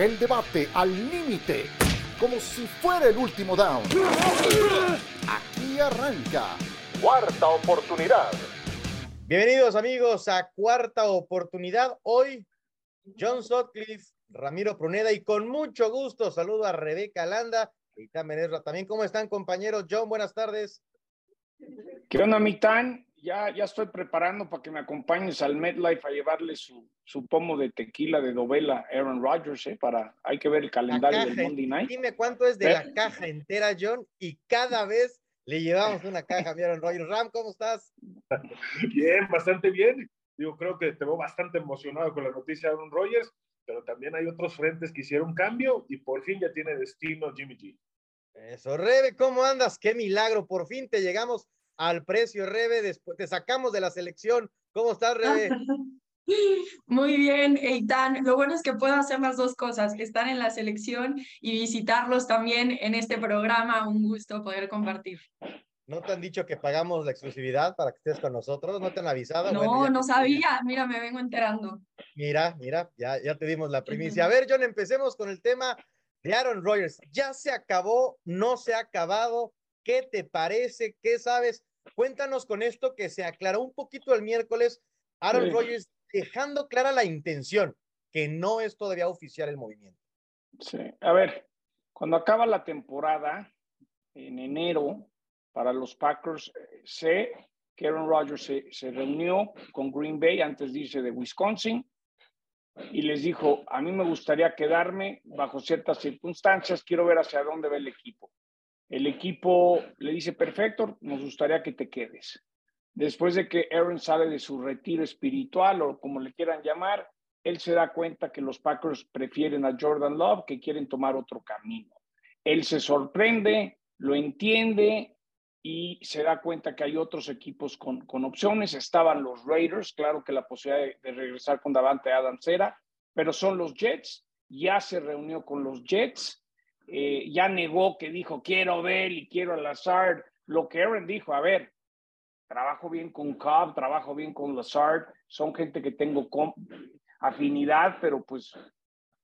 El debate al límite, como si fuera el último down. Aquí arranca. Cuarta oportunidad. Bienvenidos amigos a Cuarta Oportunidad. Hoy, John Sutcliffe, Ramiro Pruneda y con mucho gusto saludo a Rebeca Landa y también También, ¿cómo están compañeros? John, buenas tardes. ¿Qué onda, Mitán? Ya, ya estoy preparando para que me acompañes al MedLife a llevarle su, su pomo de tequila de novela Aaron Rodgers, ¿eh? Para, hay que ver el calendario del Monday Night. Dime cuánto es de la caja entera, John, y cada vez le llevamos una caja a Aaron Rodgers. Ram, ¿cómo estás? Bien, bastante bien. Digo, creo que te veo bastante emocionado con la noticia de Aaron Rodgers, pero también hay otros frentes que hicieron cambio y por fin ya tiene destino Jimmy G. Eso, Rebe, ¿cómo andas? Qué milagro, por fin te llegamos al precio, Rebe, después te sacamos de la selección. ¿Cómo estás, Rebe? Muy bien, Eitan. Lo bueno es que puedo hacer las dos cosas, estar en la selección y visitarlos también en este programa. Un gusto poder compartir. ¿No te han dicho que pagamos la exclusividad para que estés con nosotros? ¿No te han avisado? No, no sabía. Mira, me vengo enterando. Mira, mira, ya, ya te dimos la primicia. A ver, John, empecemos con el tema de Aaron Rodgers. ¿Ya se acabó? ¿No se ha acabado? ¿Qué te parece? ¿Qué sabes? Cuéntanos con esto que se aclaró un poquito el miércoles. Aaron Rodgers dejando clara la intención, que no es todavía oficial el movimiento. Sí, a ver, cuando acaba la temporada, en enero, para los Packers, eh, sé que Aaron Rodgers se, se reunió con Green Bay antes de irse de Wisconsin y les dijo, a mí me gustaría quedarme bajo ciertas circunstancias, quiero ver hacia dónde va el equipo. El equipo le dice, perfecto, nos gustaría que te quedes. Después de que Aaron sale de su retiro espiritual o como le quieran llamar, él se da cuenta que los Packers prefieren a Jordan Love, que quieren tomar otro camino. Él se sorprende, lo entiende y se da cuenta que hay otros equipos con, con opciones. Estaban los Raiders, claro que la posibilidad de, regresar con Davante Adams era, pero son los Jets. Ya se reunió con los Jets, eh, ya negó que dijo quiero Bell y quiero Lazard. Lo que Aaron dijo, a ver, trabajo bien con Cobb, trabajo bien con Lazard, son gente que tengo afinidad, pero pues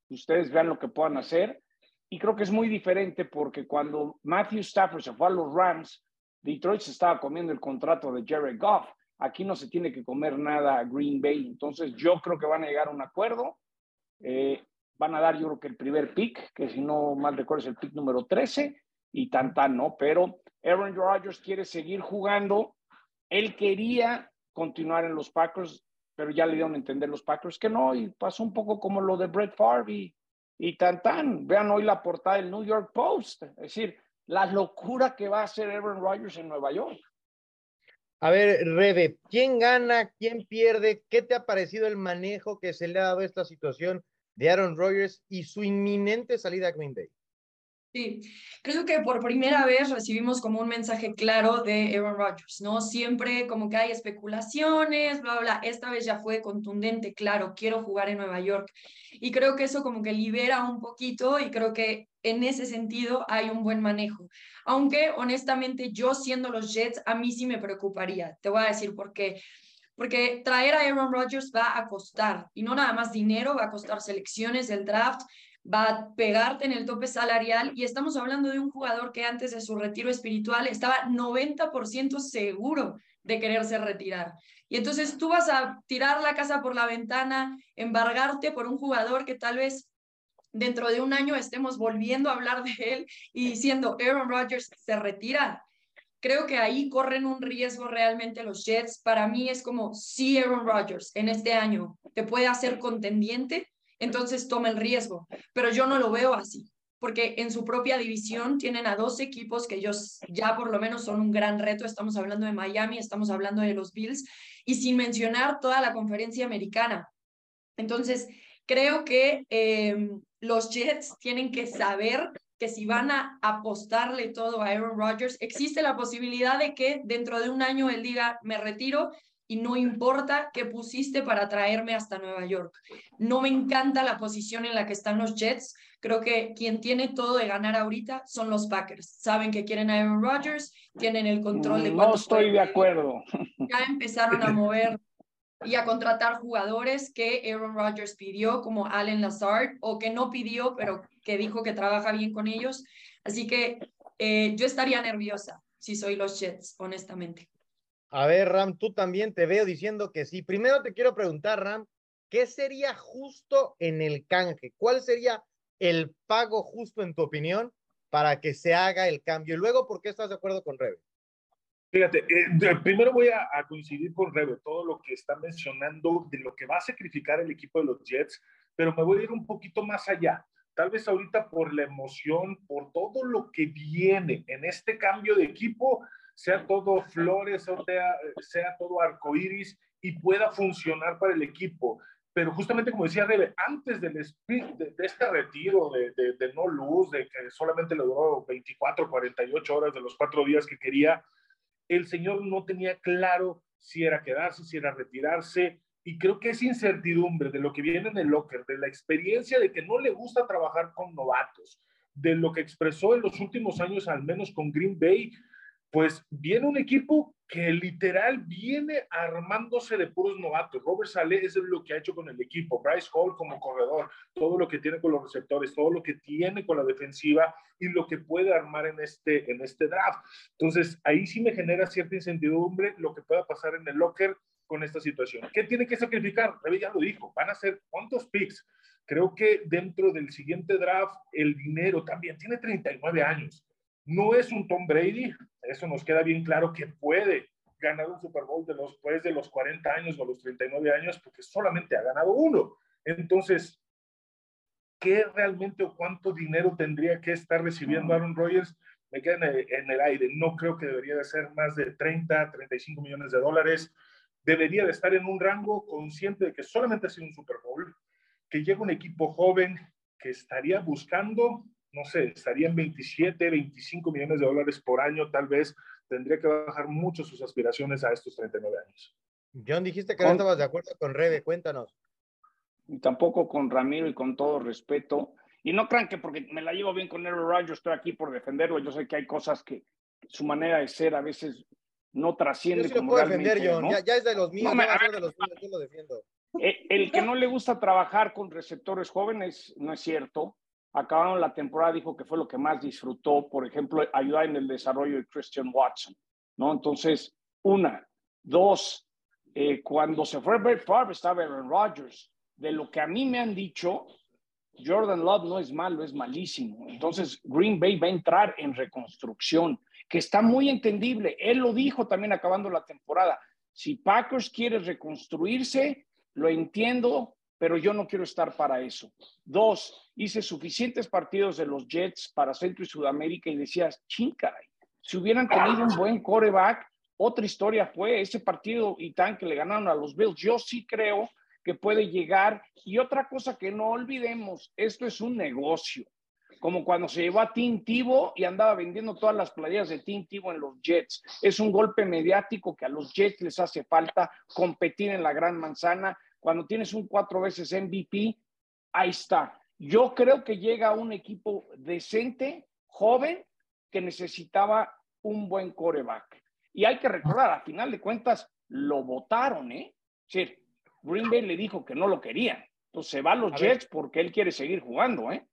ustedes vean lo que puedan hacer. Y creo que es muy diferente porque cuando Matthew Stafford se fue a los Rams, Detroit se estaba comiendo el contrato de Jared Goff. Aquí no se tiene que comer nada a Green Bay. Entonces yo creo que van a llegar a un acuerdo. Eh, van a dar yo creo que el primer pick, que si no mal recuerdo es el pick número 13, y tan tan, ¿no? Pero Aaron Rodgers quiere seguir jugando él quería continuar en los Packers, pero ya le dieron a entender los Packers que no, y pasó un poco como lo de Brett Favre y, y tan tan. Vean hoy la portada del New York Post, es decir, la locura que va a hacer Aaron Rodgers en Nueva York. A ver, Rebe, ¿quién gana? ¿Quién pierde? ¿Qué te ha parecido el manejo que se le ha dado a esta situación de Aaron Rodgers y su inminente salida a Green Bay? Sí, creo que por primera vez recibimos como un mensaje claro de Aaron Rodgers, ¿no? Siempre como que hay especulaciones, bla, bla, Esta vez ya fue contundente, claro, quiero jugar en Nueva York. Y creo que eso como que libera un poquito y creo que en ese sentido hay un buen manejo. Aunque honestamente yo siendo los Jets, a mí sí me preocuparía. Te voy a decir por qué. Porque traer a Aaron Rodgers va a costar, y no nada más dinero, va a costar selecciones del draft, va a pegarte en el tope salarial y estamos hablando de un jugador que antes de su retiro espiritual estaba 90% seguro de quererse retirar. Y entonces tú vas a tirar la casa por la ventana, embargarte por un jugador que tal vez dentro de un año estemos volviendo a hablar de él y diciendo Aaron Rodgers se retira. Creo que ahí corren un riesgo realmente los Jets. Para mí es como si Aaron Rodgers en este año te puede hacer contendiente, entonces toma el riesgo. Pero yo no lo veo así, porque en su propia división tienen a dos equipos que ellos ya por lo menos son un gran reto. Estamos hablando de Miami, estamos hablando de los Bills, y sin mencionar toda la conferencia americana. Entonces, creo que em, los Jets tienen que saber que si van a apostarle todo a Aaron Rodgers, existe la posibilidad de que dentro de un año él diga, me retiro y no importa qué pusiste para traerme hasta Nueva York. No me encanta la posición en la que están los Jets. Creo que quien tiene todo de ganar ahorita son los Packers. Saben que quieren a Aaron Rodgers, tienen el control de No estoy de acuerdo. Ya empezaron a mover y a contratar jugadores que Aaron Rodgers pidió, como Allen Lazard, o que no pidió, pero que dijo que trabaja bien con ellos. Así que eh, yo estaría nerviosa si soy los Jets, honestamente. A ver, Ram, tú también te veo diciendo que sí. Primero te quiero preguntar, Ram, ¿qué sería justo en el canje? ¿Cuál sería el pago justo en tu opinión para que se haga el cambio? Y luego, ¿por qué estás de acuerdo con Rebe? Fíjate, eh, primero voy a, coincidir con Rebe, todo lo que está mencionando de lo que va a sacrificar el equipo de los Jets, pero me voy a ir un poquito más allá. Tal vez ahorita por la emoción, por todo lo que viene en este cambio de equipo, sea todo flores, sea, sea todo arcoíris y pueda funcionar para el equipo. Pero justamente como decía Rebe, antes del de, de este retiro de, de, no luz, de que solamente le duró 24, 48 horas de los cuatro días que quería, el señor no tenía claro si era quedarse, si era retirarse. Y creo que esa incertidumbre de lo que viene en el locker, de la experiencia de que no le gusta trabajar con novatos, de lo que expresó en los últimos años, al menos con Green Bay, pues viene un equipo que literal viene armándose de puros novatos. Robert Saleh es lo que ha hecho con el equipo, Bryce Hall como corredor, todo lo que tiene con los receptores, todo lo que tiene con la defensiva y lo que puede armar en este, en este draft. Entonces, ahí sí me genera cierta incertidumbre lo que pueda pasar en el locker con esta situación. ¿Qué tiene que sacrificar? Rebe ya lo dijo, van a ser cuántos picks. Creo que dentro del siguiente draft, el dinero también tiene 39 años no es un Tom Brady, eso nos queda bien claro que puede ganar un Super Bowl de los, después de los 40 años o los 39 años, porque solamente ha ganado uno. Entonces, ¿qué realmente o cuánto dinero tendría que estar recibiendo Aaron Rodgers? Me queda en el, aire. No creo que debería de ser más de 30, 35 millones de dólares. Debería de estar en un rango consciente de que solamente ha sido un Super Bowl, que llega un equipo joven que estaría buscando no sé, estarían 27, 25 millones de dólares por año, tal vez tendría que bajar mucho sus aspiraciones a estos 39 años. John, dijiste que no estabas de acuerdo con Rebe, cuéntanos. Y tampoco con Ramiro y con todo respeto. Y no crean que porque me la llevo bien con Aaron Rodgers estoy aquí por defenderlo. Yo sé que hay cosas que su manera de ser a veces no trasciende. Yo sí lo puedo defender, John. Ya, es de los míos, no, de los míos, yo lo defiendo. Eh, el que no le gusta trabajar con receptores jóvenes no es cierto acabaron la temporada, dijo que fue lo que más disfrutó, por ejemplo, ayudar en el desarrollo de Christian Watson, ¿no? Entonces, una. Dos, eh, cuando se fue Brett Favre estaba Aaron Rodgers. De lo que a mí me han dicho, Jordan Love no es malo, es malísimo. Entonces, Green Bay va a entrar en reconstrucción, que está muy entendible. Él lo dijo también acabando la temporada. Si Packers quiere reconstruirse, lo entiendo, pero yo no quiero estar para eso. Dos, hice suficientes partidos de los Jets para Centro y Sudamérica y decías, chinga, si hubieran tenido un buen coreback, otra historia fue ese partido y tan que le ganaron a los Bills. Yo sí creo que puede llegar. Y otra cosa que no olvidemos, esto es un negocio. Como cuando se llevó a Tim Tebow y andaba vendiendo todas las playeras de Tim Tebow en los Jets. Es un golpe mediático que a los Jets les hace falta competir en la gran manzana cuando tienes un cuatro veces MVP, ahí está. Yo creo que llega un equipo decente, joven, que necesitaba un buen coreback. Y hay que recordar, a final de cuentas, lo votaron, ¿eh? Sí, Green Bay le dijo que no lo querían. Entonces se va a los Jets porque él quiere seguir jugando, ¿eh?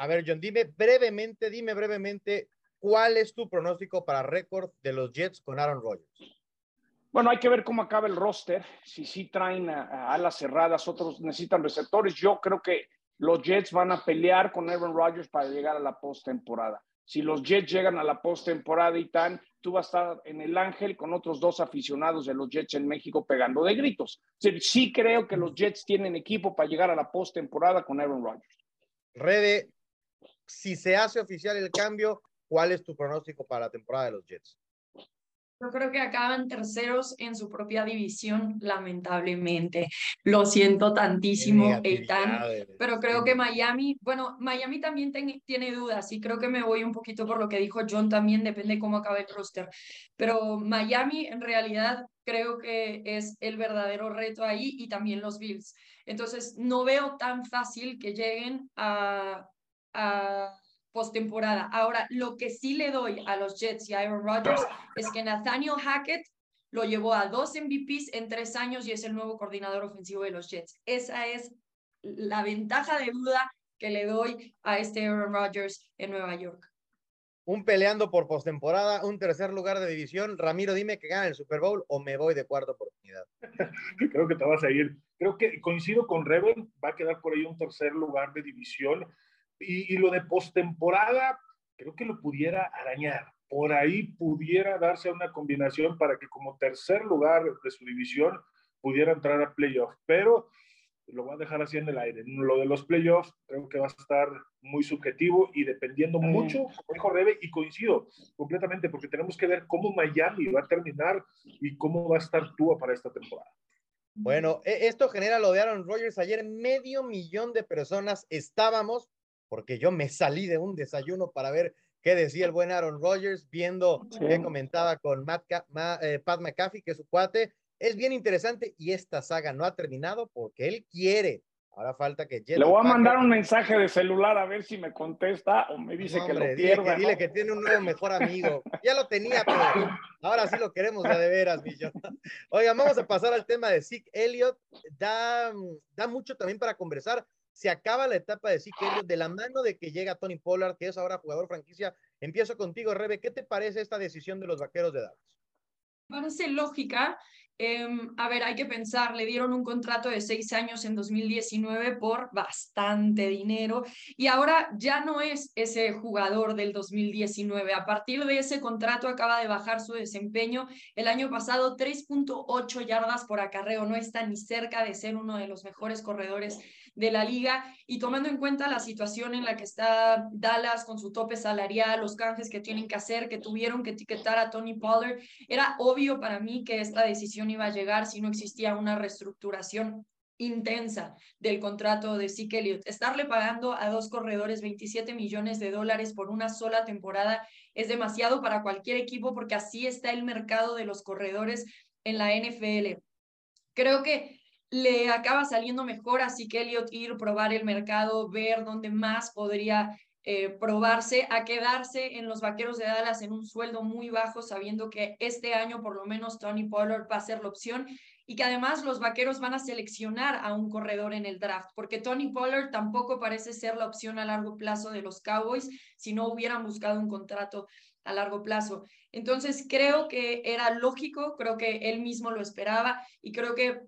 A ver, John, dime brevemente, dime brevemente, ¿cuál es tu pronóstico para récord de los Jets con Aaron Rodgers? Bueno, hay que ver cómo acaba el roster. Si sí traen a, alas cerradas, otros necesitan receptores. Yo creo que los Jets van a pelear con Aaron Rodgers para llegar a la postemporada. Si los Jets llegan a la postemporada y tan, tú vas a estar en el Ángel con otros dos aficionados de los Jets en México pegando de gritos. Sí, creo que los Jets tienen equipo para llegar a la postemporada con Aaron Rodgers. Rede, si se hace oficial el cambio, ¿cuál es tu pronóstico para la temporada de los Jets? Yo creo que acaban terceros en su propia división, lamentablemente. Lo siento tantísimo, Eitan, pero creo que Miami, bueno, Miami también tiene dudas y creo que me voy un poquito por lo que dijo John también, depende cómo acabe el roster. Pero Miami en realidad creo que es el verdadero reto ahí y también los Bills. Entonces, no veo tan fácil que lleguen a, a postemporada. Ahora, lo que sí le doy a los Jets y a Aaron Rodgers es que Nathaniel Hackett lo llevó a dos MVPs en tres años y es el nuevo coordinador ofensivo de los Jets. Esa es la ventaja de duda que le doy a este Aaron Rodgers en Nueva York. Un peleando por postemporada, un tercer lugar de división. Ramiro, dime que gana el Super Bowl o me voy de cuarta oportunidad. Creo que te vas a ir. Creo que coincido con Reven, va a quedar por ahí un tercer lugar de división. Y, y lo de postemporada, creo que lo pudiera arañar. Por ahí pudiera darse una combinación para que como tercer lugar de su división pudiera entrar a playoff. Pero lo voy a dejar así en el aire. Lo de los playoffs creo que va a estar muy subjetivo y dependiendo mucho, como dijo Rebe, y coincido completamente, porque tenemos que ver cómo Miami va a terminar y cómo va a estar Tua para esta temporada. Bueno, e, esto genera lo de Aaron Rodgers. Ayer medio millón de personas estábamos, porque yo me salí de un desayuno para ver qué decía el buen Aaron Rodgers, viendo qué comentaba con Matt, eh, Pat McAfee, que es su cuate, es bien interesante y esta saga no ha terminado porque él quiere. Ahora falta que Le voy a mandar un mensaje de celular a ver si me contesta o me dice que lo pierda. Dile, que, tiene un nuevo mejor amigo. Ya lo tenía, pero ahora sí lo queremos de veras, Millón. Oigan, vamos a pasar al tema de Zeke Elliott. Da, da mucho también para conversar. Se acaba la etapa de Zeke Elliott de la mano de que llega Tony Pollard, que es ahora jugador franquicia. Empiezo contigo, Rebe. ¿Qué te parece esta decisión de los vaqueros de Dallas? Parece lógica Em, a ver, hay que pensar, le dieron un contrato de seis años en 2019 por bastante dinero y ahora ya no es ese jugador del 2019. A partir de ese contrato acaba de bajar su desempeño. El año pasado 3.8 yardas por acarreo, no está ni cerca de ser uno de los mejores corredores de la liga y tomando en cuenta la situación en la que está Dallas con su tope salarial, los canjes que tienen que hacer, que tuvieron que etiquetar a Tony Pollard, era obvio para mí que esta decisión iba a llegar si no existía una reestructuración intensa del contrato de Zeke Elliott. Estarle pagando a dos corredores 27 millones de dólares por una sola temporada es demasiado para cualquier equipo porque así está el mercado de los corredores en la NFL. Creo que le acaba saliendo mejor así que Elliot ir, probar el mercado, ver dónde más podría eh, probarse, a quedarse en los Vaqueros de Dallas en un sueldo muy bajo, sabiendo que este año por lo menos Tony Pollard va a ser la opción y que además los Vaqueros van a seleccionar a un corredor en el draft, porque Tony Pollard tampoco parece ser la opción a largo plazo de los Cowboys si no hubieran buscado un contrato a largo plazo. Entonces creo que era lógico, creo que él mismo lo esperaba y creo que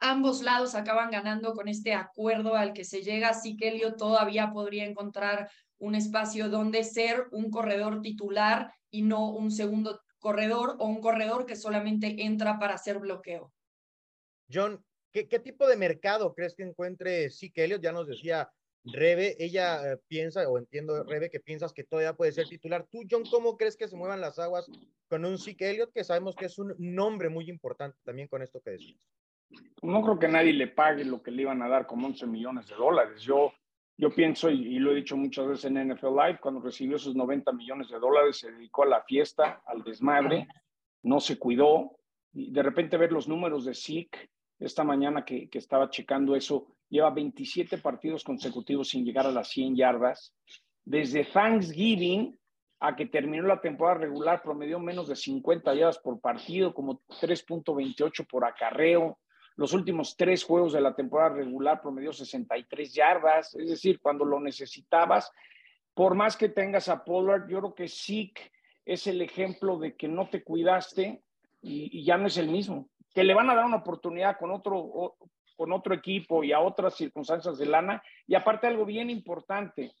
ambos lados acaban ganando con este acuerdo al que se llega, así que Elio todavía podría encontrar un espacio donde ser un corredor titular y no un segundo corredor o un corredor que solamente entra para hacer bloqueo. John, ¿qué, tipo de mercado crees que encuentre Zeke Elliott? Ya nos decía Rebe, ella eh, piensa, o entiendo Rebe, que piensas que todavía puede ser titular. Tú, John, ¿cómo crees que se muevan las aguas con un Zeke Elliott, que sabemos que es un nombre muy importante también con esto que decías? No creo que nadie le pague lo que le iban a dar como 11 millones de dólares. Yo, yo pienso, y, lo he dicho muchas veces en NFL Live, cuando recibió esos 90 millones de dólares, se dedicó a la fiesta, al desmadre, no se cuidó. Y de repente ver los números de Zeke, esta mañana que, que estaba checando eso, lleva 27 partidos consecutivos sin llegar a las 100 yardas. Desde Thanksgiving a que terminó la temporada regular, promedió menos de 50 yardas por partido, como 3.28 por acarreo. Los últimos tres juegos de la temporada regular promedió 63 yardas, es decir, cuando lo necesitabas, por más que tengas a Pollard, yo creo que Zeke es el ejemplo de que no te cuidaste y, ya no es el mismo. Que le van a dar una oportunidad con otro, con otro equipo y a otras circunstancias de lana. Y aparte algo bien importante,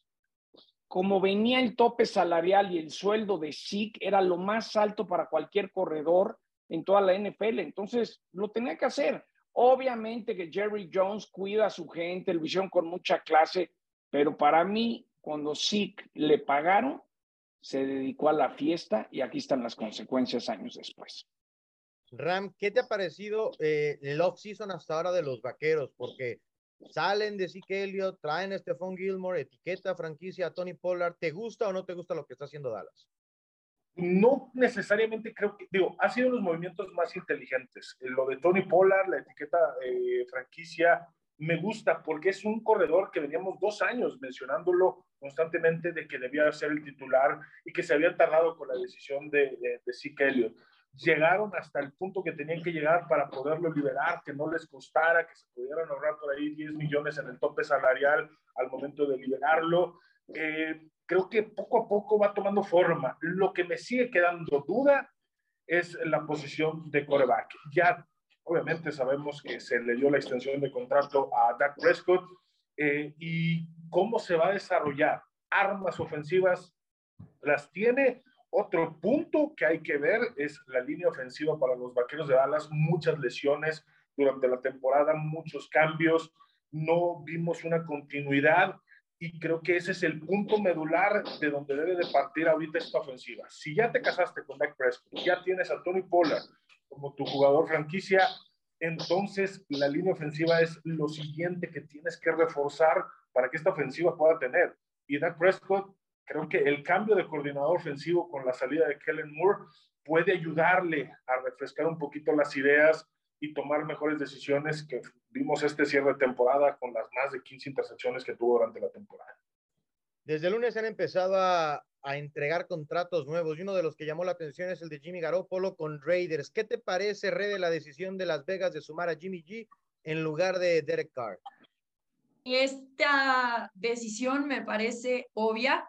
como venía el tope salarial y el sueldo de Zeke era lo más alto para cualquier corredor en toda la NFL, entonces lo tenía que hacer. Obviamente que Jerry Jones cuida a su gente, lo hicieron con mucha clase, pero para mí, cuando Zeke le pagaron, se dedicó a la fiesta y aquí están las consecuencias años después. Ram, ¿qué te ha parecido eh, el off-season hasta ahora de los vaqueros? Porque salen de Zeke Elliott, traen a Stephon Gilmore, etiqueta franquicia Tony Pollard. ¿Te gusta o no te gusta lo que está haciendo Dallas? No necesariamente creo que, digo, ha sido los movimientos más inteligentes. Eh, lo de Tony Pollard, la etiqueta eh, franquicia, me gusta porque es un corredor que veníamos dos años mencionándolo constantemente de que debía ser el titular y que se había tardado con la decisión de, de, de Zeke Elliott. llegaron hasta el punto que tenían que llegar para poderlo liberar, que no les costara, que se pudieran ahorrar por ahí 10 millones en el tope salarial al momento de liberarlo. Eh, creo que poco a poco va tomando forma. Lo que me sigue quedando duda es la posición de coreback. Ya obviamente sabemos que se le dio la extensión de contrato a Dak Prescott eh, y cómo se va a desarrollar. Armas ofensivas las tiene. Otro punto que hay que ver es la línea ofensiva para los Vaqueros de Dallas. Muchas lesiones durante la temporada, muchos cambios. No vimos una continuidad y creo que ese es el punto medular de donde debe de partir ahorita esta ofensiva. Si ya te casaste con Dak Prescott, ya tienes a Tony Pollard como tu jugador franquicia, entonces la línea ofensiva es lo siguiente que tienes que reforzar para que esta ofensiva pueda tener. Y Dak Prescott, creo que el cambio de coordinador ofensivo con la salida de Kellen Moore puede ayudarle a refrescar un poquito las ideas y tomar mejores decisiones que vimos este cierre de temporada con las más de 15 intercepciones que tuvo durante la temporada. Desde el lunes han empezado a, a, entregar contratos nuevos y uno de los que llamó la atención es el de Jimmy Garoppolo con Raiders. ¿Qué te parece, Rede, la decisión de Las Vegas de sumar a Jimmy G en lugar de Derek Carr? Esta decisión me parece obvia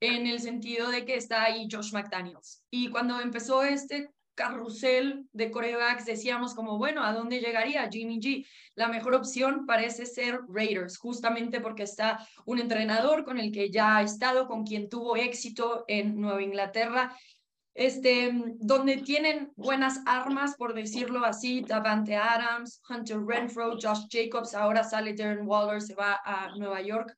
en el sentido de que está ahí Josh McDaniels. Y cuando empezó este carrusel de corebacks, decíamos como, bueno, ¿a dónde llegaría Jimmy G? La mejor opción parece ser Raiders, justamente porque está un entrenador con el que ya ha estado, con quien tuvo éxito en Nueva Inglaterra, este, donde tienen buenas armas, por decirlo así, Davante Adams, Hunter Renfro, Josh Jacobs, ahora sale Darren Waller, se va a Nueva York.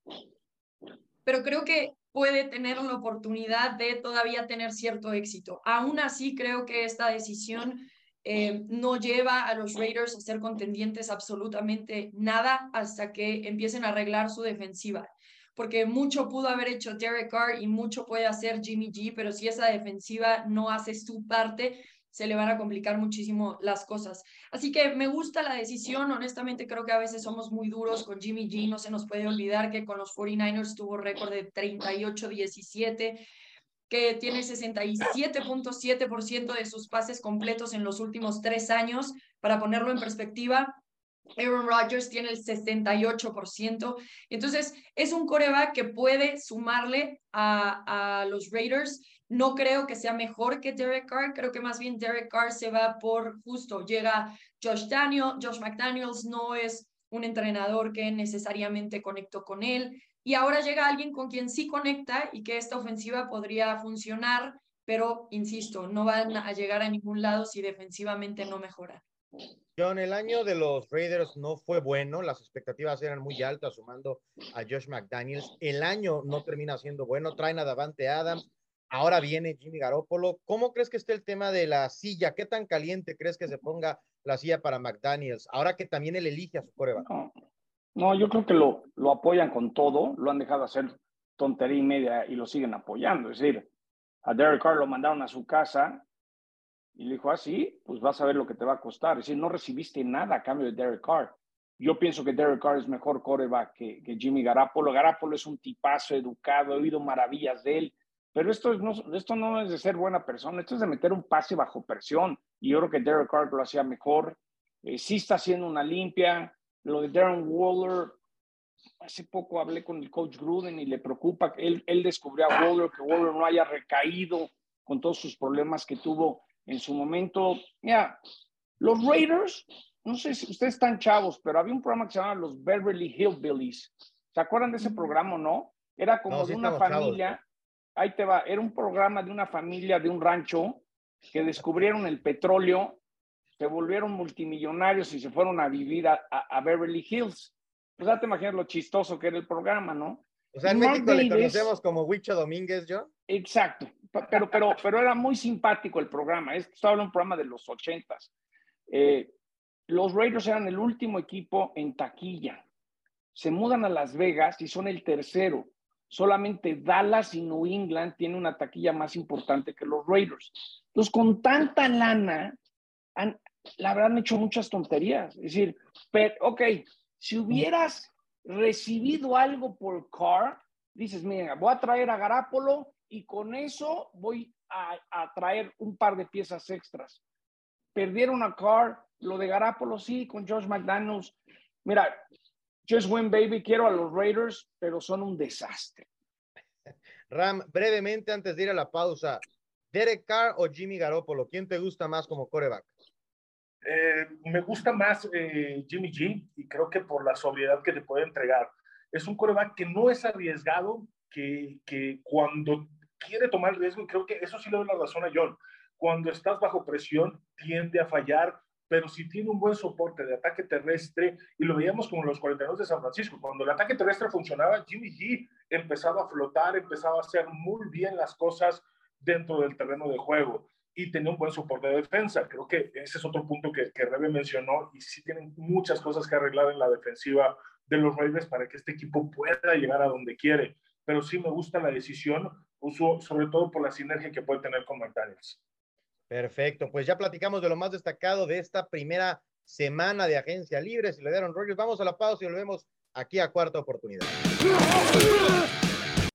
Pero creo que puede tener la oportunidad de todavía tener cierto éxito. Aún así, creo que esta decisión eh, no lleva a los Raiders a ser contendientes absolutamente nada hasta que empiecen a arreglar su defensiva. Porque mucho pudo haber hecho Derek Carr y mucho puede hacer Jimmy G, pero si esa defensiva no hace su parte, se le van a complicar muchísimo las cosas. Así que me gusta la decisión, honestamente creo que a veces somos muy duros con Jimmy G, no se nos puede olvidar que con los 49ers tuvo récord de 38-17 que tiene 67.7% de sus pases completos en los últimos tres años. Para ponerlo en perspectiva, Aaron Rodgers tiene el 68%. Entonces, es un coreback que puede sumarle a, los Raiders no creo que sea mejor que Derek Carr, creo que más bien Derek Carr se va por justo. Llega Josh Daniel, Josh McDaniels no es un entrenador que necesariamente conectó con él. Y ahora llega alguien con quien sí conecta y que esta ofensiva podría funcionar, pero insisto, no van a llegar a ningún lado si defensivamente no mejoran. John, el año de los Raiders no fue bueno, las expectativas eran muy altas sumando a Josh McDaniels. El año no termina siendo bueno, traen a Davante Adams, Ahora viene Jimmy Garoppolo. ¿Cómo crees que esté el tema de la silla? ¿Qué tan caliente crees que se ponga la silla para McDaniels? Ahora que también él elige a su prueba. No, yo creo que lo, lo apoyan con todo, lo han dejado hacer tontería y media y lo siguen apoyando. Es decir, a Derek Carr lo mandaron a su casa y le dijo, ah, sí, pues vas a ver lo que te va a costar. Es decir, no recibiste nada a cambio de Derek Carr. Yo pienso que Derek Carr es mejor coreback que, que Jimmy Garoppolo. Garoppolo es un tipazo educado, he oído maravillas de él pero esto, no, esto no es de ser buena persona, esto es de meter un pase bajo presión. Y yo creo que Derek Carr lo hacía mejor. Eh, sí está haciendo una limpia. Lo de Darren Waller, hace poco hablé con el coach Gruden y le preocupa él, él descubrió a Waller, que Waller no haya recaído con todos sus problemas que tuvo en su momento. Mira, los Raiders, no sé si ustedes están chavos, pero había un programa que se llamaba Los Beverly Hillbillies. ¿Se acuerdan de ese programa o no? Era como de una familia ahí te va, era un programa de una familia de un rancho que descubrieron el petróleo, se volvieron multimillonarios y se fueron a vivir a, Beverly Hills. Pues ya te imaginas lo chistoso que era el programa, ¿no? O sea, en México le conocemos como Huicho Domínguez, ¿yo? Exacto, pero, pero, pero era muy simpático el programa, estaba en un programa de los ochentas. Eh, los Raiders eran el último equipo en taquilla. Se mudan a Las Vegas y son el tercero solamente Dallas y New England tienen una taquilla más importante que los Raiders. Entonces, con tanta lana, han, la han hecho muchas tonterías. Es decir, pero, ok, si hubieras recibido algo por Carr, dices, mira, voy a traer a Garapolo y con eso voy a, traer un par de piezas extras. Perdieron a Carr, lo de Garapolo sí, con Josh McDaniels. Mira, just win baby, quiero a los Raiders, pero son un desastre. Ram, brevemente antes de ir a la pausa, Derek Carr o Jimmy Garoppolo, ¿quién te gusta más como coreback? Eh, me gusta más eh, Jimmy G y creo que por la sobriedad que te puede entregar. Es un coreback que no es arriesgado, que, que cuando quiere tomar el riesgo, y creo que eso sí le doy la razón a John, cuando estás bajo presión tiende a fallar, pero si tiene un buen soporte de ataque terrestre, y lo veíamos como los 42 de San Francisco, cuando el ataque terrestre funcionaba, Jimmy G empezaba a flotar, empezaba a hacer muy bien las cosas dentro del terreno de juego y tenía un buen soporte de defensa. Creo que ese es otro punto que, que Rebe mencionó y sí tienen muchas cosas que arreglar en la defensiva de los Raiders para que este equipo pueda llegar a donde quiere. Pero sí me gusta la decisión, sobre todo por la sinergia que puede tener con McDaniels. Perfecto, pues ya platicamos de lo más destacado de esta primera semana de agencia libre. Si le dieron rollos, vamos a la pausa y volvemos aquí a cuarta oportunidad.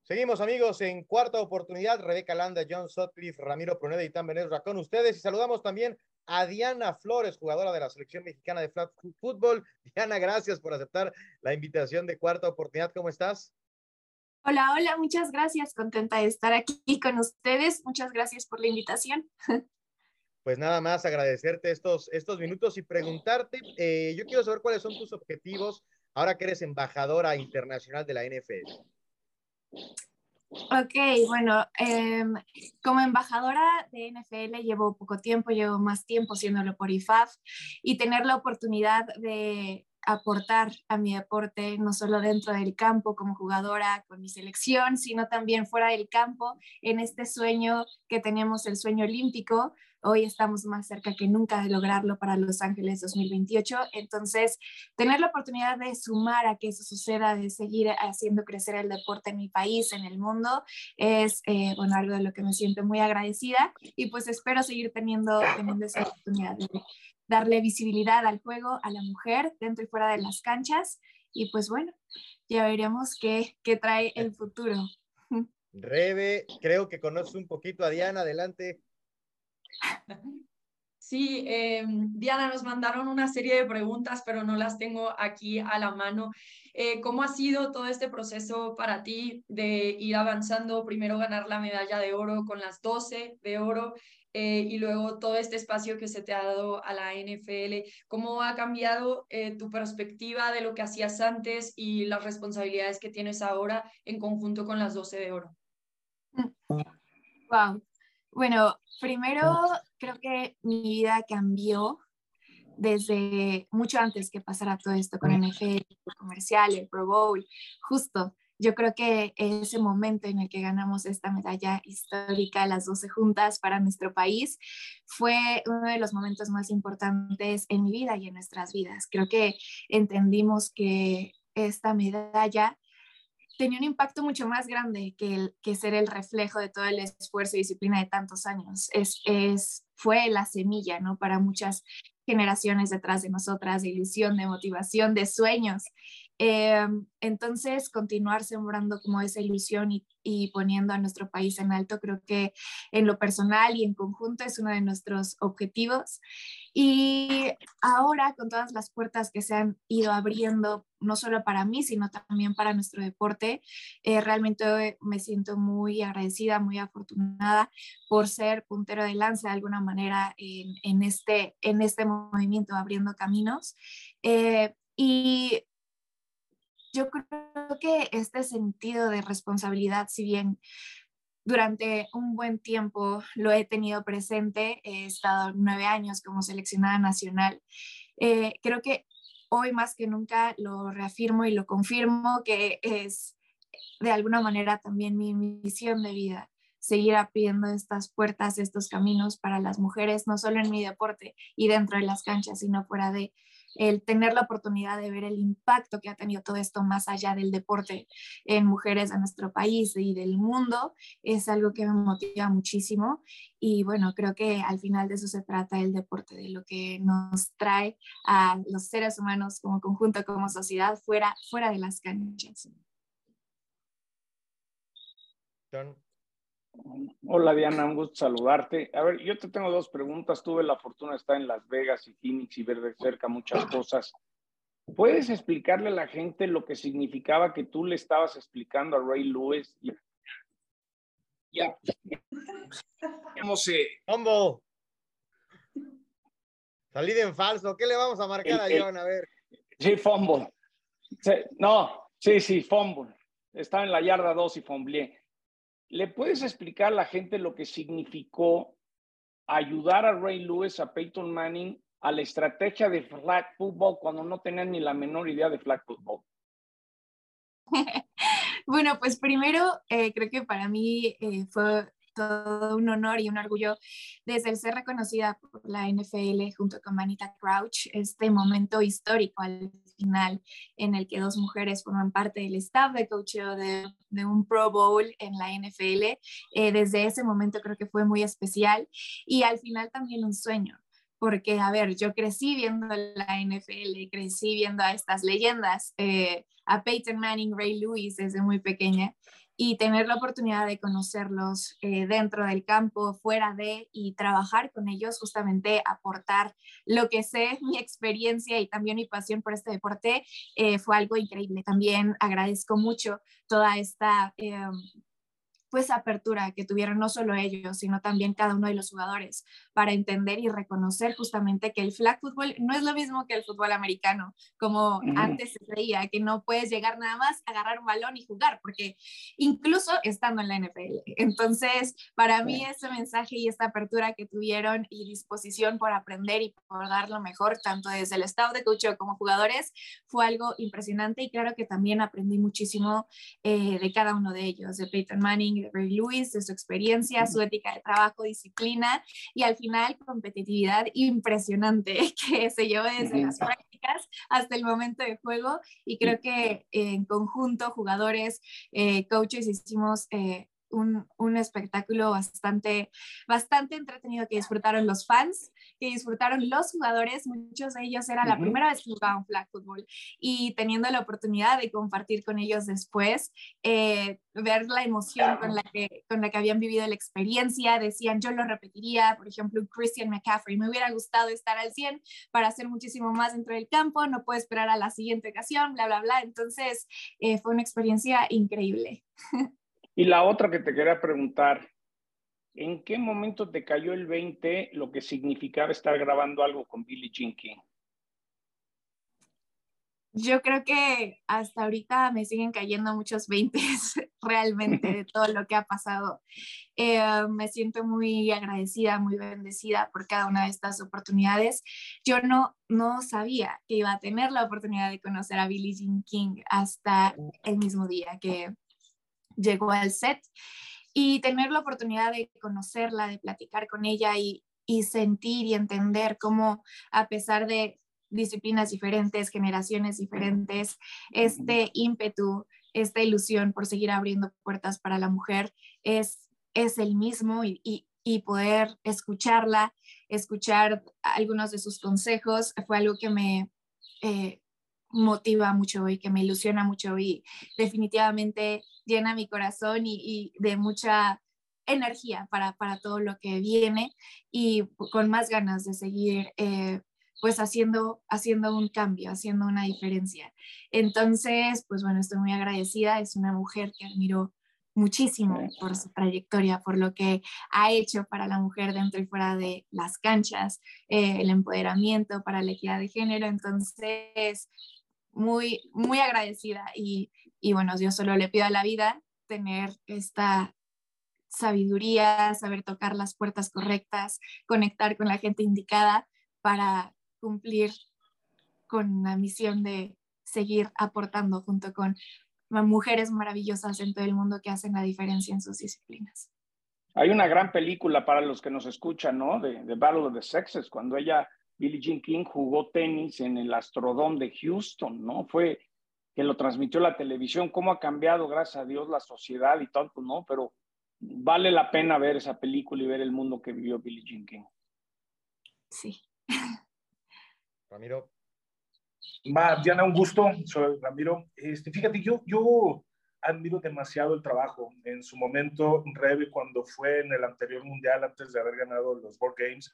Seguimos amigos en cuarta oportunidad. Rebeca Landa, John Sutcliffe, Ramiro Pruneda y Tan Benesra con ustedes. Y saludamos también a Diana Flores, jugadora de la selección mexicana de flat football. Diana, gracias por aceptar la invitación de cuarta oportunidad. ¿Cómo estás? Hola, hola, muchas gracias. Contenta de estar aquí con ustedes. Muchas gracias por la invitación. Pues nada más agradecerte estos, estos minutos y preguntarte, eh, yo quiero saber cuáles son tus objetivos ahora que eres embajadora internacional de la NFL. Ok, bueno, em, como embajadora de NFL llevo poco tiempo, llevo más tiempo siéndolo por IFAF y tener la oportunidad de aportar a mi deporte, no solo dentro del campo como jugadora con mi selección, sino también fuera del campo, en este sueño que tenemos, el sueño olímpico. Hoy estamos más cerca que nunca de lograrlo para Los Ángeles 2028. Entonces, tener la oportunidad de sumar a que eso suceda, de seguir haciendo crecer el deporte en mi país, en el mundo, es, eh, bueno, algo de lo que me siento muy agradecida y pues espero seguir teniendo, teniendo esa oportunidad darle visibilidad al juego, a la mujer dentro y fuera de las canchas. Y pues bueno, ya veremos qué, qué trae el futuro. Rebe, creo que conoces un poquito a Diana, adelante. Sí, em, Diana, nos mandaron una serie de preguntas, pero no las tengo aquí a la mano. Eh, ¿Cómo ha sido todo este proceso para ti de ir avanzando? Primero ganar la medalla de oro con las 12 de oro eh, y luego todo este espacio que se te ha dado a la NFL. ¿Cómo ha cambiado eh, tu perspectiva de lo que hacías antes y las responsabilidades que tienes ahora en conjunto con las 12 de oro? Wow. Bueno, primero creo que mi vida cambió desde mucho antes que pasara todo esto con NFL, el comercial, el Pro Bowl, justo yo creo que ese momento en el que ganamos esta medalla histórica, las 12 juntas para nuestro país, fue uno de los momentos más importantes en mi vida y en nuestras vidas. Creo que entendimos que esta medalla tenía un impacto mucho más grande que, el, que ser el reflejo de todo el esfuerzo y disciplina de tantos años. Es, es, fue la semilla, ¿no? Para muchas generaciones detrás de nosotras, de ilusión, de motivación, de sueños. Eh, entonces, continuar sembrando como esa ilusión y, y, poniendo a nuestro país en alto, creo que en lo personal y en conjunto es uno de nuestros objetivos. Y ahora, con todas las puertas que se han ido abriendo, no solo para mí, sino también para nuestro deporte, eh, realmente me siento muy agradecida, muy afortunada por ser puntero de lanza de alguna manera en, en este, en este movimiento, abriendo caminos. Eh, y yo creo que este sentido de responsabilidad, si bien durante un buen tiempo lo he tenido presente, he estado nueve años como seleccionada nacional, eh, creo que hoy más que nunca lo reafirmo y lo confirmo que es de alguna manera también mi misión de vida seguir abriendo estas puertas, estos caminos para las mujeres, no solo en mi deporte y dentro de las canchas, sino fuera de, el tener la oportunidad de ver el impacto que ha tenido todo esto más allá del deporte en mujeres de nuestro país y del mundo es algo que me motiva muchísimo y bueno, creo que al final de eso se trata el deporte, de lo que nos trae a los seres humanos como conjunto, como sociedad, fuera, fuera de las canchas. Hola Diana, un gusto saludarte. A ver, yo te tengo dos preguntas. Tuve la fortuna de estar en Las Vegas y Phoenix y ver de cerca muchas cosas. ¿Puedes explicarle a la gente lo que significaba que tú le estabas explicando a Ray Lewis? Ya. ¿Cómo se...? Salida en falso. ¿Qué le vamos a marcar a John? A ver. Sí, fumble. no, sí, sí, fumble. Está en la yarda 2 y fumbleé. ¿Le puedes explicar a la gente lo que significó ayudar a Ray Lewis, a Peyton Manning, a la estrategia de flag football cuando no tenían ni la menor idea de flag football? bueno, pues primero eh, creo que para mí eh, fue todo un honor y un orgullo desde el ser reconocida por la NFL junto con Manita Crouch, este momento histórico al final en el que dos mujeres forman parte del staff de coaching de, de un Pro Bowl en la NFL. Eh, desde ese momento creo que fue muy especial y al final también un sueño. Porque, a ver, yo crecí viendo la NFL, crecí viendo a estas leyendas, eh, a Peyton Manning, Ray Lewis desde muy pequeña, y tener la oportunidad de conocerlos eh, dentro del campo, fuera de, y trabajar con ellos, justamente aportar lo que sé, mi experiencia y también mi pasión por este deporte, eh, fue algo increíble. También agradezco mucho toda esta... Em, pues apertura que tuvieron no solo ellos, sino también cada uno de los jugadores para entender y reconocer justamente que el flag football no es lo mismo que el fútbol americano, como antes se creía, que no puedes llegar nada más, agarrar un balón y jugar, porque incluso estando en la NFL. Entonces, para mí ese mensaje y esta apertura que tuvieron y disposición por aprender y por dar lo mejor, tanto desde el estado de coach como jugadores, fue algo impresionante y claro que también aprendí muchísimo eh, de cada uno de ellos, de Peyton Manning, Ray Lewis, de su experiencia, su ética de trabajo, disciplina y al final competitividad impresionante que se llevó desde las prácticas hasta el momento de juego. Y creo que en conjunto, jugadores, eh, coaches, hicimos eh, un, espectáculo bastante, bastante entretenido que disfrutaron los fans, que disfrutaron los jugadores, muchos de ellos era la primera vez que jugaban flag football y teniendo la oportunidad de compartir con ellos después, eh, ver la emoción con la, que, con la que habían vivido la experiencia, decían yo lo repetiría, por ejemplo, Christian McCaffrey, me hubiera gustado estar al 100 para hacer muchísimo más dentro del campo, no puedo esperar a la siguiente ocasión, bla, bla, bla. Entonces, eh, fue una experiencia increíble. Y la otra que te quería preguntar, ¿en qué momento te cayó el 20 lo que significaba estar grabando algo con Billie Jean King? Yo creo que hasta ahorita me siguen cayendo muchos 20 realmente de todo lo que ha pasado. Eh, me siento muy agradecida, muy bendecida por cada una de estas oportunidades. Yo no, no sabía que iba a tener la oportunidad de conocer a Billie Jean King hasta el mismo día que, llegó al set y tener la oportunidad de conocerla, de platicar con ella y, sentir y entender cómo a pesar de disciplinas diferentes, generaciones diferentes, este ímpetu, esta ilusión por seguir abriendo puertas para la mujer es, es el mismo y, y, poder escucharla, escuchar algunos de sus consejos, fue algo que me, eh, motiva mucho y que me ilusiona mucho y definitivamente llena mi corazón y, de mucha energía para, para, todo lo que viene y con más ganas de seguir eh, pues haciendo, haciendo un cambio, haciendo una diferencia. Entonces, pues bueno, estoy muy agradecida, es una mujer que admiro muchísimo por su trayectoria, por lo que ha hecho para la mujer dentro y fuera de las canchas, eh, el empoderamiento para la equidad de género. Entonces, muy, muy agradecida y, y bueno, yo solo le pido a la vida tener esta sabiduría, saber tocar las puertas correctas, conectar con la gente indicada para cumplir con la misión de seguir aportando junto con mujeres maravillosas en todo el mundo que hacen la diferencia en sus disciplinas. Hay una gran película para los que nos escuchan, ¿no? De, de Battle of the Sexes, cuando ella Billie Jean King jugó tenis en el Astrodome de Houston, ¿no? Fue que lo transmitió la televisión, cómo ha cambiado, gracias a Dios, la sociedad y tanto, ¿no? Pero vale la pena ver esa película y ver el mundo que vivió Billie Jean King. Sí. Ramiro. Va, Diana, un gusto. Soy Ramiro. Este, fíjate, yo, yo admiro demasiado el trabajo. En su momento, Rebe, cuando fue en el anterior mundial, antes de haber ganado los World Games,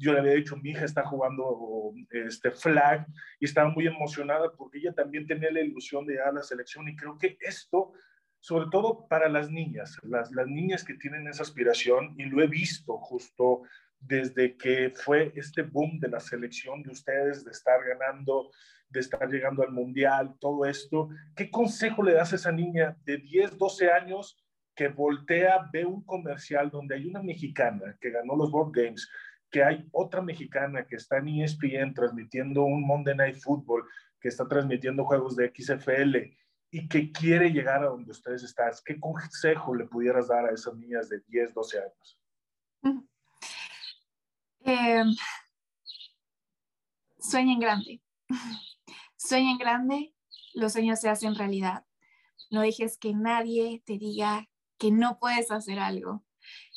yo le había dicho, mi hija está jugando este flag y estaba muy emocionada porque ella también tenía la ilusión de llegar a la selección y creo que esto, sobre todo para las niñas, las, las niñas que tienen esa aspiración, y lo he visto justo desde que fue este boom de la selección de ustedes, de estar ganando, de estar llegando al mundial, todo esto, ¿qué consejo le das a esa niña de 10, 12 años que voltea, ve un comercial donde hay una mexicana que ganó los World Games, que hay otra mexicana que está en ESPN transmitiendo un Monday Night Football, que está transmitiendo juegos de XFL y que quiere llegar a donde ustedes están? ¿Qué consejo le pudieras dar a esas niñas de 10, 12 años? Eh, sueñen grande. Sueñen grande, los sueños se hacen realidad. No dejes que nadie te diga que no puedes hacer algo.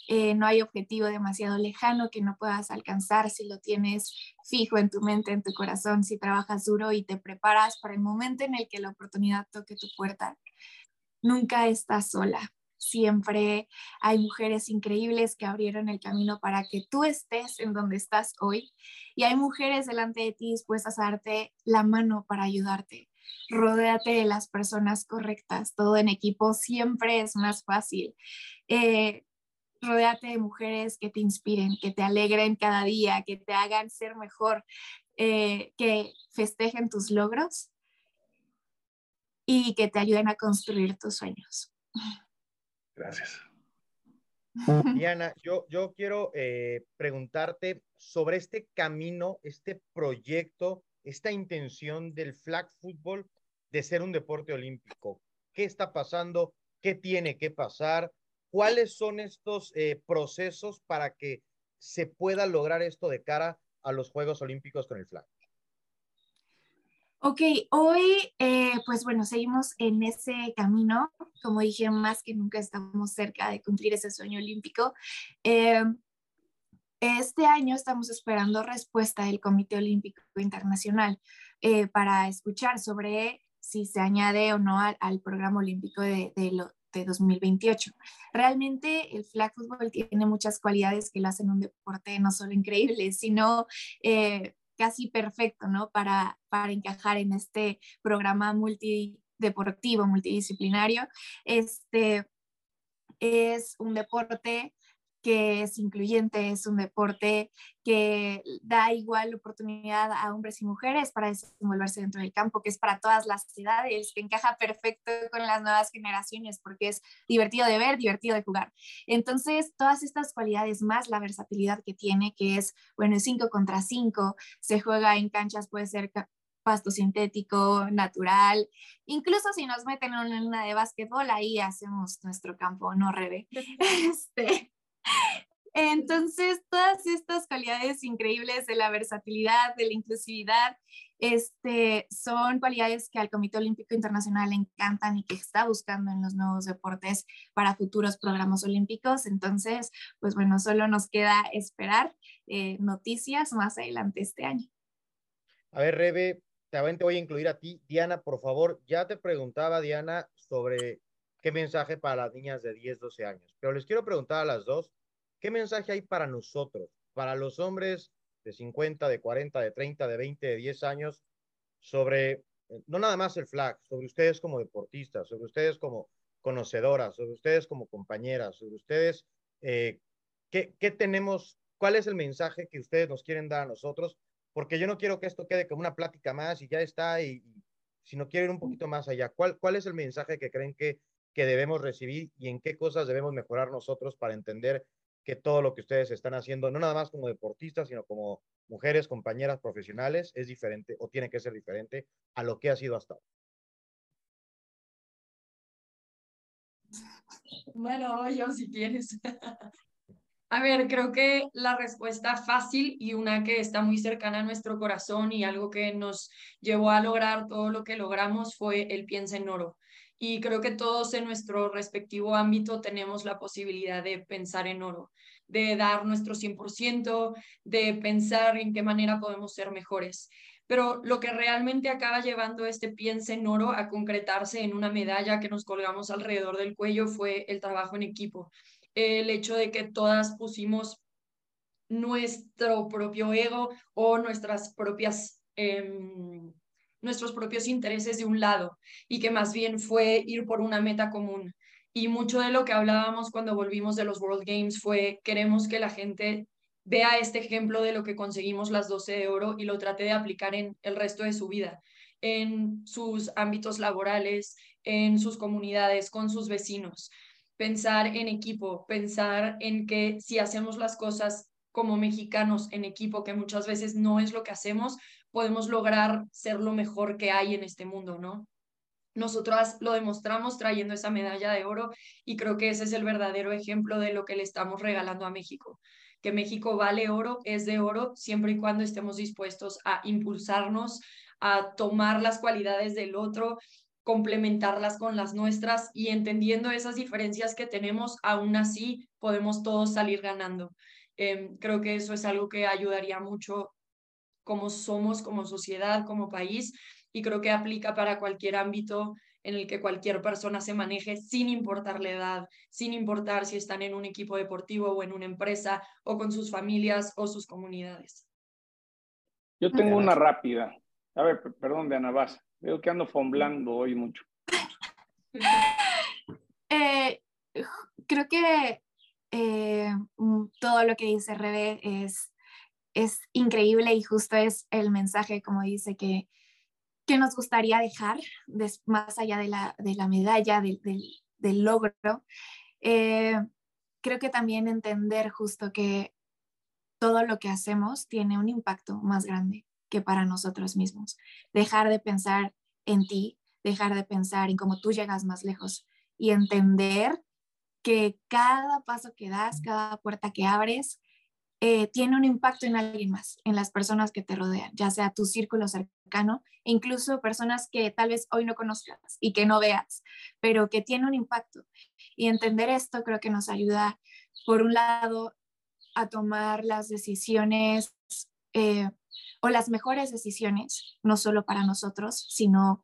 No hay objetivo demasiado lejano que no puedas alcanzar si lo tienes fijo en tu mente, en tu corazón, si trabajas duro y te preparas para el momento en el que la oportunidad toque tu puerta. Nunca estás sola. Siempre hay mujeres increíbles que abrieron el camino para que tú estés en donde estás hoy y hay mujeres delante de ti dispuestas a darte la mano para ayudarte. Rodéate de las personas correctas. Todo en equipo siempre es más fácil. Eh, rodéate de mujeres que te inspiren, que te alegren cada día, que te hagan ser mejor, eh, que festejen tus logros y que te ayuden a construir tus sueños. Gracias. Diana, yo, yo quiero eh, preguntarte sobre este camino, este proyecto, esta intención del flag football de ser un deporte olímpico. ¿Qué está pasando? ¿Qué tiene que pasar? ¿Cuáles son estos eh, procesos para que se pueda lograr esto de cara a los Juegos Olímpicos con el flag? Ok, hoy, eh, pues bueno, seguimos en ese camino. Como dije, más que nunca estamos cerca de cumplir ese sueño olímpico. Eh, este año estamos esperando respuesta del Comité Olímpico Internacional para escuchar sobre si se añade o no al, programa olímpico de, de 2028. Realmente el flag football tiene muchas cualidades que lo hacen un deporte no solo increíble, sino casi perfecto, ¿no? Para, para encajar en este programa multideportivo, multidisciplinario. Este es un deporte que es incluyente, es un deporte que da igual oportunidad a hombres y mujeres para desenvolverse dentro del campo, que es para todas las edades, que encaja perfecto con las nuevas generaciones porque es divertido de ver, divertido de jugar. Entonces, todas estas cualidades más la versatilidad que tiene, que es, bueno, 5 contra 5, se juega en canchas, puede ser pasto sintético, natural. Incluso si nos meten en una de básquetbol, ahí hacemos nuestro campo, no rebe. Este, entonces, todas estas cualidades increíbles de la versatilidad, de la inclusividad, este, son cualidades que al Comité Olímpico Internacional le encantan y que está buscando en los nuevos deportes para futuros programas olímpicos. Entonces, pues bueno, solo nos queda esperar eh, noticias más adelante este año. A ver, Rebe, también te voy a incluir a ti. Diana, por favor, ya te preguntaba, Diana, sobre qué mensaje para las niñas de 10, 12 años. Pero les quiero preguntar a las dos, ¿qué mensaje hay para nosotros, para los hombres de 50, de 40, de 30, de 20, de 10 años, sobre, eh, no nada más el flag, sobre ustedes como deportistas, sobre ustedes como conocedoras, sobre ustedes como compañeras, sobre ustedes, eh, ¿qué, ¿qué tenemos? ¿Cuál es el mensaje que ustedes nos quieren dar a nosotros? Porque yo no quiero que esto quede como una plática más y ya está, y, si no quiero ir un poquito más allá. ¿Cuál, ¿Cuál es el mensaje que creen que que debemos recibir y en qué cosas debemos mejorar nosotros para entender que todo lo que ustedes están haciendo, no nada más como deportistas, sino como mujeres, compañeras profesionales, es diferente o tiene que ser diferente a lo que ha sido hasta ahora. Bueno, yo si quieres. A ver, creo que la respuesta fácil y una que está muy cercana a nuestro corazón y algo que nos llevó a lograr todo lo que logramos fue el piensa en oro y creo que todos en nuestro respectivo ámbito tenemos la posibilidad de pensar en oro, de dar nuestro 100%, de pensar en qué manera podemos ser mejores. pero lo que realmente acaba llevando este piense en oro a concretarse en una medalla que nos colgamos alrededor del cuello fue el trabajo en equipo. El hecho de que todas pusimos nuestro propio ego o nuestras propias, em, nuestros propios intereses de un lado y que más bien fue ir por una meta común. Y mucho de lo que hablábamos cuando volvimos de los World Games fue queremos que la gente vea este ejemplo de lo que conseguimos las 12 de oro y lo trate de aplicar en el resto de su vida, en sus ámbitos laborales, en sus comunidades, con sus vecinos. Pensar en equipo, pensar en que si hacemos las cosas como mexicanos en equipo, que muchas veces no es lo que hacemos, podemos lograr ser lo mejor que hay en este mundo, ¿no? Nosotras lo demostramos trayendo esa medalla de oro y creo que ese es el verdadero ejemplo de lo que le estamos regalando a México que México vale oro, es de oro, siempre y cuando estemos dispuestos a impulsarnos, a tomar las cualidades del otro, complementarlas con las nuestras y entendiendo esas diferencias que tenemos, aún así podemos todos salir ganando. Em, creo que eso es algo que ayudaría mucho como somos, como sociedad, como país, y creo que aplica para cualquier ámbito en el que cualquier persona se maneje sin importar la edad, sin importar si están en un equipo deportivo o en una empresa o con sus familias o sus comunidades. Yo tengo una rápida. A ver, perdón, de Ana Veo que ando fomblando hoy mucho. Eh, creo que eh, mm, todo lo que dice Rebe es, es increíble y justo es el mensaje, como dice, que que nos gustaría dejar, más allá de la, de la medalla, del, del, logro. Eh, creo que también entender justo que todo lo que hacemos tiene un impacto más grande que para nosotros mismos. Dejar de pensar en ti, dejar de pensar en cómo tú llegas más lejos y entender que cada paso que das, cada puerta que abres, eh, tiene un impacto en alguien más, en las personas que te rodean, ya sea tu círculo cercano, e incluso personas que tal vez hoy no conozcas y que no veas, pero que tiene un impacto. Y entender esto creo que nos ayuda, por un lado, a tomar las decisiones eh, o las mejores decisiones, no solo para nosotros, sino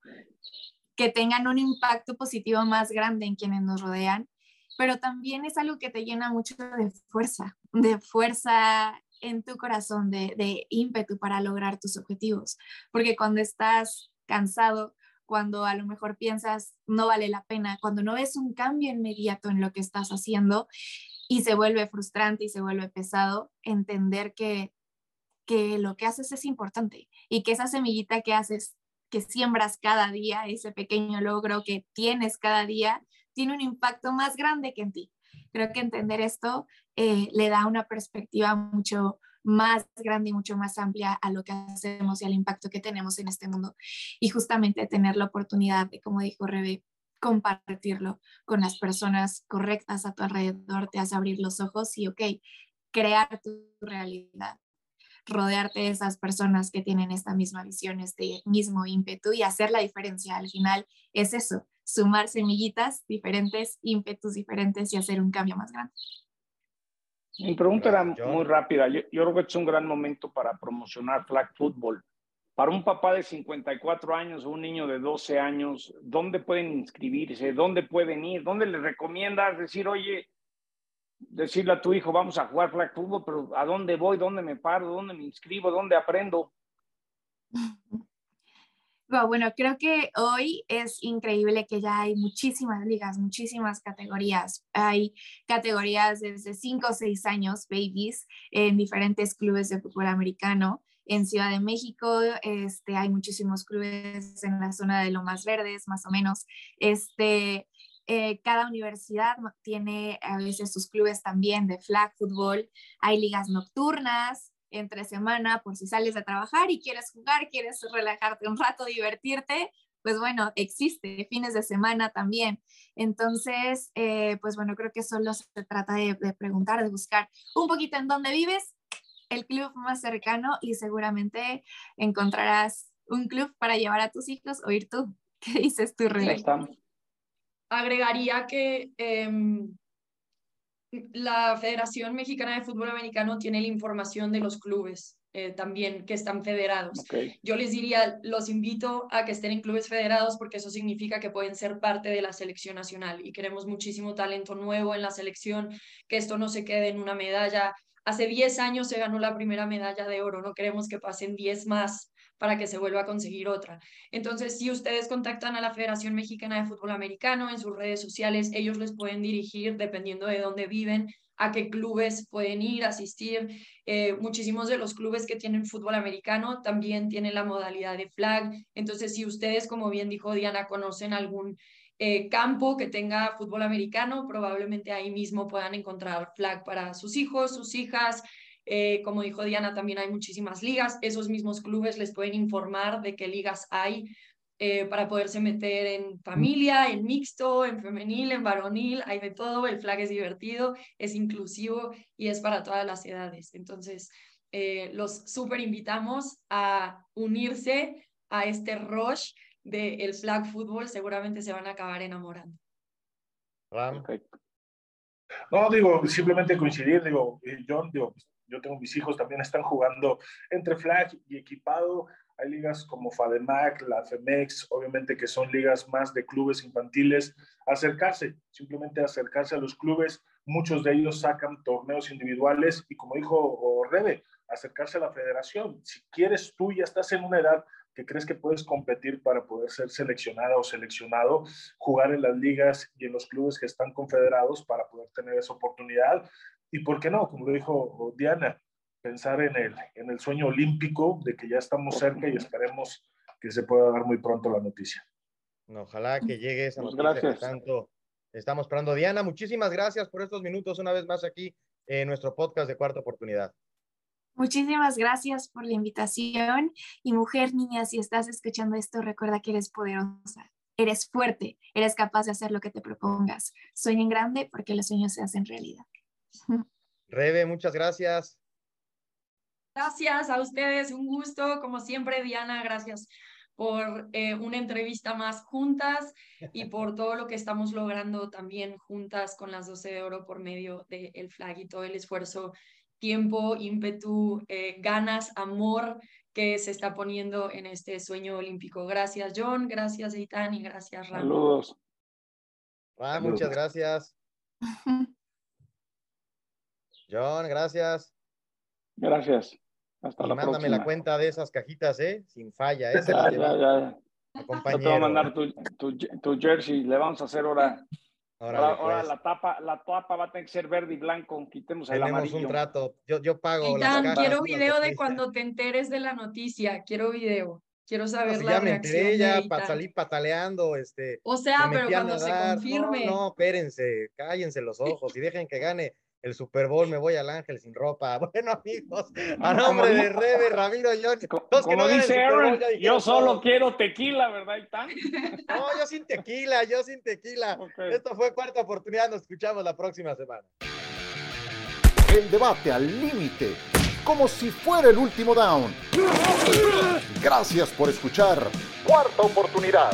que tengan un impacto positivo más grande en quienes nos rodean pero también es algo que te llena mucho de fuerza, de fuerza en tu corazón, de, ímpetu para lograr tus objetivos. Porque cuando estás cansado, cuando a lo mejor piensas no vale la pena, cuando no ves un cambio inmediato en lo que estás haciendo y se vuelve frustrante y se vuelve pesado, entender que, que lo que haces es importante y que esa semillita que haces, que siembras cada día, ese pequeño logro que tienes cada día, tiene un impacto más grande que en ti. Creo que entender esto eh, le da una perspectiva mucho más grande y mucho más amplia a lo que hacemos y al impacto que tenemos en este mundo. Y justamente tener la oportunidad de, como dijo Rebe, compartirlo con las personas correctas a tu alrededor, te hace abrir los ojos y, ok, crear tu realidad, rodearte de esas personas que tienen esta misma visión, este mismo ímpetu y hacer la diferencia. Al final es eso, sumar semillitas diferentes, ímpetus diferentes y hacer un cambio más grande. Mi pregunta era muy rápida. Yo, creo que es un gran momento para promocionar flag football. Para un papá de 54 años o un niño de 12 años, ¿dónde pueden inscribirse? ¿Dónde pueden ir? ¿Dónde les recomiendas decir, oye, decirle a tu hijo, vamos a jugar flag football, pero ¿a dónde voy? ¿Dónde me paro? ¿Dónde me inscribo? ¿Dónde aprendo? Bueno, creo que hoy es increíble que ya hay muchísimas ligas, muchísimas categorías. Hay categorías desde 5 o 6 años, babies, en diferentes clubes de fútbol americano. En Ciudad de México este, hay muchísimos clubes en la zona de Lomas Verdes, más o menos. Este, eh, cada universidad tiene a veces sus clubes también de flag football. Hay ligas nocturnas, entre semana por si sales a trabajar y quieres jugar, quieres relajarte un rato, divertirte, pues bueno, existe fines de semana también. Entonces, eh, pues bueno, creo que solo se trata de, preguntar, de buscar un poquito en dónde vives, el club más cercano y seguramente encontrarás un club para llevar a tus hijos o ir tú. ¿Qué dices tú? Agregaría que em, la Federación Mexicana de Fútbol Americano tiene la información de los clubes. eh, también que están federados. Yo les diría, los invito a que estén en clubes federados porque eso significa que pueden ser parte de la selección nacional y queremos muchísimo talento nuevo en la selección, que esto no se quede en una medalla. Hace 10 años se ganó la primera medalla de oro, no queremos que pasen 10 más para que se vuelva a conseguir otra. Entonces, si ustedes contactan a la Federación Mexicana de Fútbol Americano en sus redes sociales, ellos les pueden dirigir, dependiendo de dónde viven, a qué clubes pueden ir, asistir. Eh, muchísimos de los clubes que tienen fútbol americano también tienen la modalidad de flag. Entonces, si ustedes, como bien dijo Diana, conocen algún eh, campo que tenga fútbol americano, probablemente ahí mismo puedan encontrar flag para sus hijos, sus hijas. Eh, como dijo Diana, también hay muchísimas ligas. Esos mismos clubes les pueden informar de qué ligas hay eh, para poderse meter en familia, en mixto, en femenil, en varonil, hay de todo, el flag es divertido, es inclusivo y es para todas las edades. Entonces, eh, los súper invitamos a unirse a este rush del flag fútbol, seguramente se van a acabar enamorando. No, digo, simplemente coincidir, digo, eh, John, digo, yo tengo mis hijos, también están jugando entre flag y equipado, hay ligas como FADEMAC, la FEMEX, obviamente que son ligas más de clubes infantiles. Acercarse, simplemente acercarse a los clubes. Muchos de ellos sacan torneos individuales y como dijo Rebe, acercarse a la federación. Si quieres, tú ya estás en una edad que crees que puedes competir para poder ser seleccionada o seleccionado, jugar en las ligas y en los clubes que están confederados para poder tener esa oportunidad. Y por qué no, como lo dijo Diana, pensar en el, en el sueño olímpico de que ya estamos cerca y esperemos que se pueda dar muy pronto la noticia. Ojalá que llegue esa pues noticia gracias. tanto estamos esperando. Diana, muchísimas gracias por estos minutos una vez más aquí en nuestro podcast de Cuarta Oportunidad. Muchísimas gracias por la invitación. Y mujer, niña, si estás escuchando esto, recuerda que eres poderosa, eres fuerte, eres capaz de hacer lo que te propongas. Sueñen grande porque los sueños se hacen realidad. Rebe, muchas gracias. Gracias a ustedes, un gusto, como siempre, Diana, gracias por eh, una entrevista más juntas y por todo lo que estamos logrando también juntas con las 12 de oro por medio del el flag y todo el esfuerzo, tiempo, ímpetu, eh, ganas, amor que se está poniendo en este sueño olímpico. Gracias, John, gracias, Eitan, y gracias, Ram. Saludos. Ah, muchas gracias. John, gracias. Gracias. Hasta la mándame la cuenta de esas cajitas, ¿eh? Sin falla, ¿eh? ya, ya, ya. Te voy a mandar tu, tu, tu, jersey. Le vamos a hacer ahora. Ahora, ahora, pues. la tapa, la tapa va a tener que ser verde y blanco. Quitemos el Tenemos un trato. Yo, yo pago. las quiero video de cuando te enteres de la noticia. Quiero video. Quiero saber la ya me enteré, ya para salir pataleando, este. O sea, pero cuando se confirme. No, no, espérense, cállense los ojos y dejen que gane el Super Bowl, me voy al Ángel sin ropa. Bueno, amigos, a nombre de Rebe, Ramiro, yo, como dice Aaron, yo solo quiero tequila, ¿verdad? No, yo sin tequila, yo sin tequila. Esto fue cuarta oportunidad, nos escuchamos la próxima semana. El debate al límite, como si fuera el último down. Gracias por escuchar Cuarta Oportunidad.